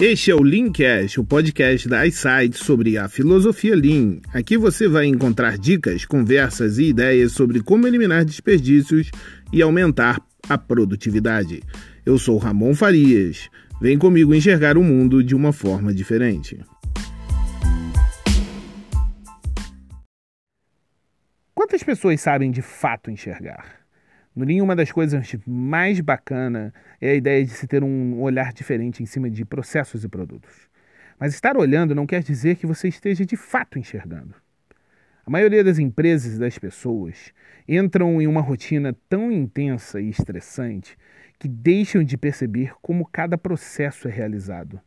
Este é o Leancast, o podcast da iSight sobre a filosofia Lean. Aqui você vai encontrar dicas, conversas e ideias sobre como eliminar desperdícios e aumentar a produtividade. Eu sou Ramon Farias. Vem comigo enxergar o mundo de uma forma diferente. Quantas pessoas sabem de fato enxergar? No Lean, uma das coisas mais bacana é a ideia de se ter um olhar diferente em cima de processos e produtos. Mas estar olhando não quer dizer que você esteja de fato enxergando. A maioria das empresas e das pessoas entram em uma rotina tão intensa e estressante que deixam de perceber como cada processo é realizado,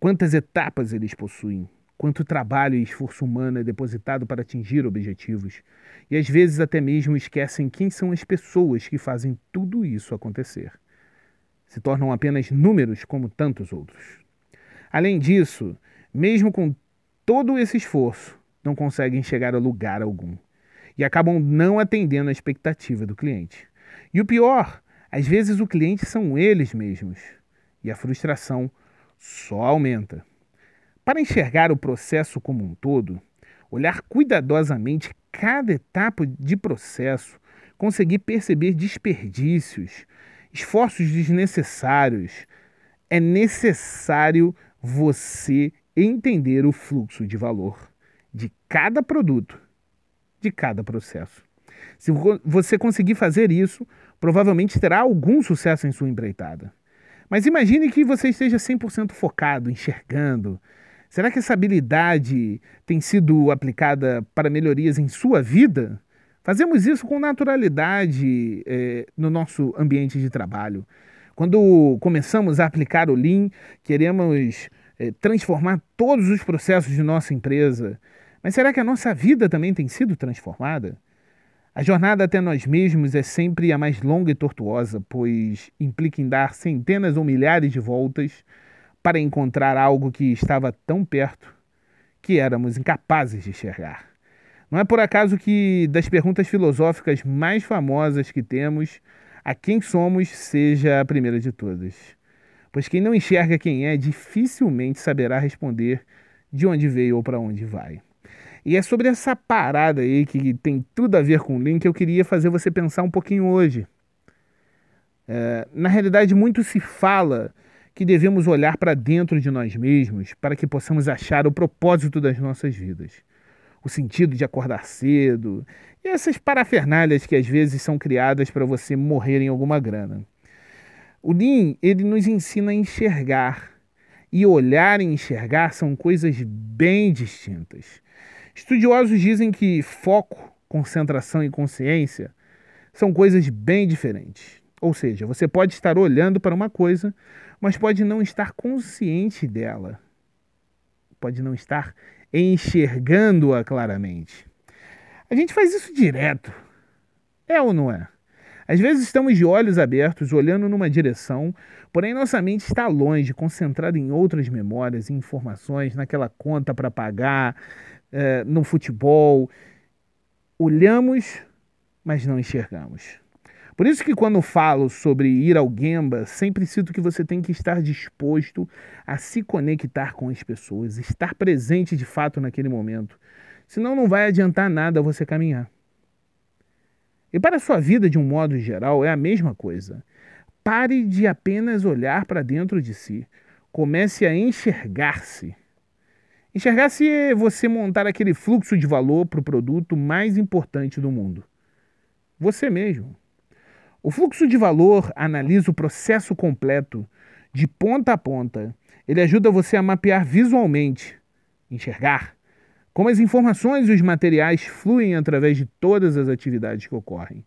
quantas etapas eles possuem, quanto trabalho e esforço humano é depositado para atingir objetivos, e às vezes até mesmo esquecem quem são as pessoas que fazem tudo isso acontecer. Se tornam apenas números como tantos outros. Além disso, mesmo com todo esse esforço, não conseguem chegar a lugar algum e acabam não atendendo a expectativa do cliente. E o pior, às vezes o cliente são eles mesmos e a frustração só aumenta. Para enxergar o processo como um todo, olhar cuidadosamente cada etapa de processo, conseguir perceber desperdícios, esforços desnecessários, é necessário você entender o fluxo de valor de cada produto, de cada processo. Se você conseguir fazer isso, provavelmente terá algum sucesso em sua empreitada. Mas imagine que você esteja 100% focado, enxergando, Será que essa habilidade tem sido aplicada para melhorias em sua vida? Fazemos isso com naturalidade é, no nosso ambiente de trabalho. Quando começamos a aplicar o Lean, queremos é, transformar todos os processos de nossa empresa. Mas será que a nossa vida também tem sido transformada? A jornada até nós mesmos é sempre a mais longa e tortuosa, pois implica em dar centenas ou milhares de voltas para encontrar algo que estava tão perto que éramos incapazes de enxergar. Não é por acaso que, das perguntas filosóficas mais famosas que temos, a quem somos seja a primeira de todas. Pois quem não enxerga quem é dificilmente saberá responder de onde veio ou para onde vai. E é sobre essa parada aí que tem tudo a ver com o Lean que eu queria fazer você pensar um pouquinho hoje. É, na realidade, muito se fala que devemos olhar para dentro de nós mesmos para que possamos achar o propósito das nossas vidas. O sentido de acordar cedo e essas parafernálias que às vezes são criadas para você morrer em alguma grana. O Lean, ele nos ensina a enxergar. E olhar e enxergar são coisas bem distintas. Estudiosos dizem que foco, concentração e consciência são coisas bem diferentes. Ou seja, você pode estar olhando para uma coisa, mas pode não estar consciente dela. Pode não estar enxergando-a claramente. A gente faz isso direto. É ou não é? Às vezes estamos de olhos abertos, olhando numa direção, porém nossa mente está longe, concentrada em outras memórias informações, naquela conta para pagar, é, no futebol. Olhamos, mas não enxergamos. Por isso que quando falo sobre ir ao Gemba, sempre cito que você tem que estar disposto a se conectar com as pessoas, estar presente de fato naquele momento. Senão não vai adiantar nada você caminhar. E para a sua vida, de um modo geral, é a mesma coisa. Pare de apenas olhar para dentro de si. Comece a enxergar-se. Enxergar-se é você montar aquele fluxo de valor para o produto mais importante do mundo. Você mesmo. O fluxo de valor analisa o processo completo, de ponta a ponta. Ele ajuda você a mapear visualmente, enxergar, como as informações e os materiais fluem através de todas as atividades que ocorrem,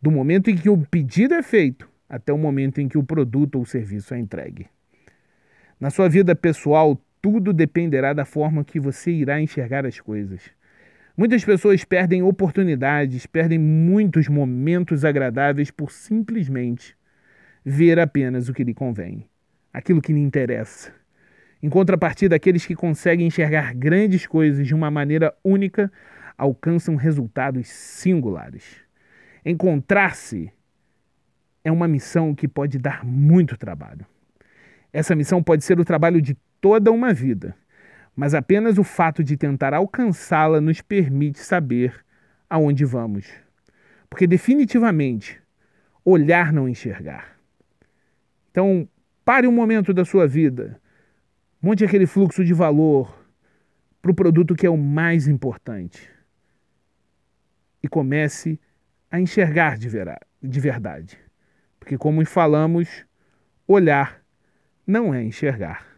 do momento em que o pedido é feito até o momento em que o produto ou serviço é entregue. Na sua vida pessoal, tudo dependerá da forma que você irá enxergar as coisas. Muitas pessoas perdem oportunidades, perdem muitos momentos agradáveis por simplesmente ver apenas o que lhe convém, aquilo que lhe interessa. Em contrapartida, aqueles que conseguem enxergar grandes coisas de uma maneira única alcançam resultados singulares. Encontrar-se é uma missão que pode dar muito trabalho. Essa missão pode ser o trabalho de toda uma vida, mas apenas o fato de tentar alcançá-la nos permite saber aonde vamos. Porque definitivamente, olhar não enxergar. Então, pare um momento da sua vida, monte aquele fluxo de valor para o produto que é o mais importante e comece a enxergar de, de verdade. Porque, como falamos, olhar não é enxergar.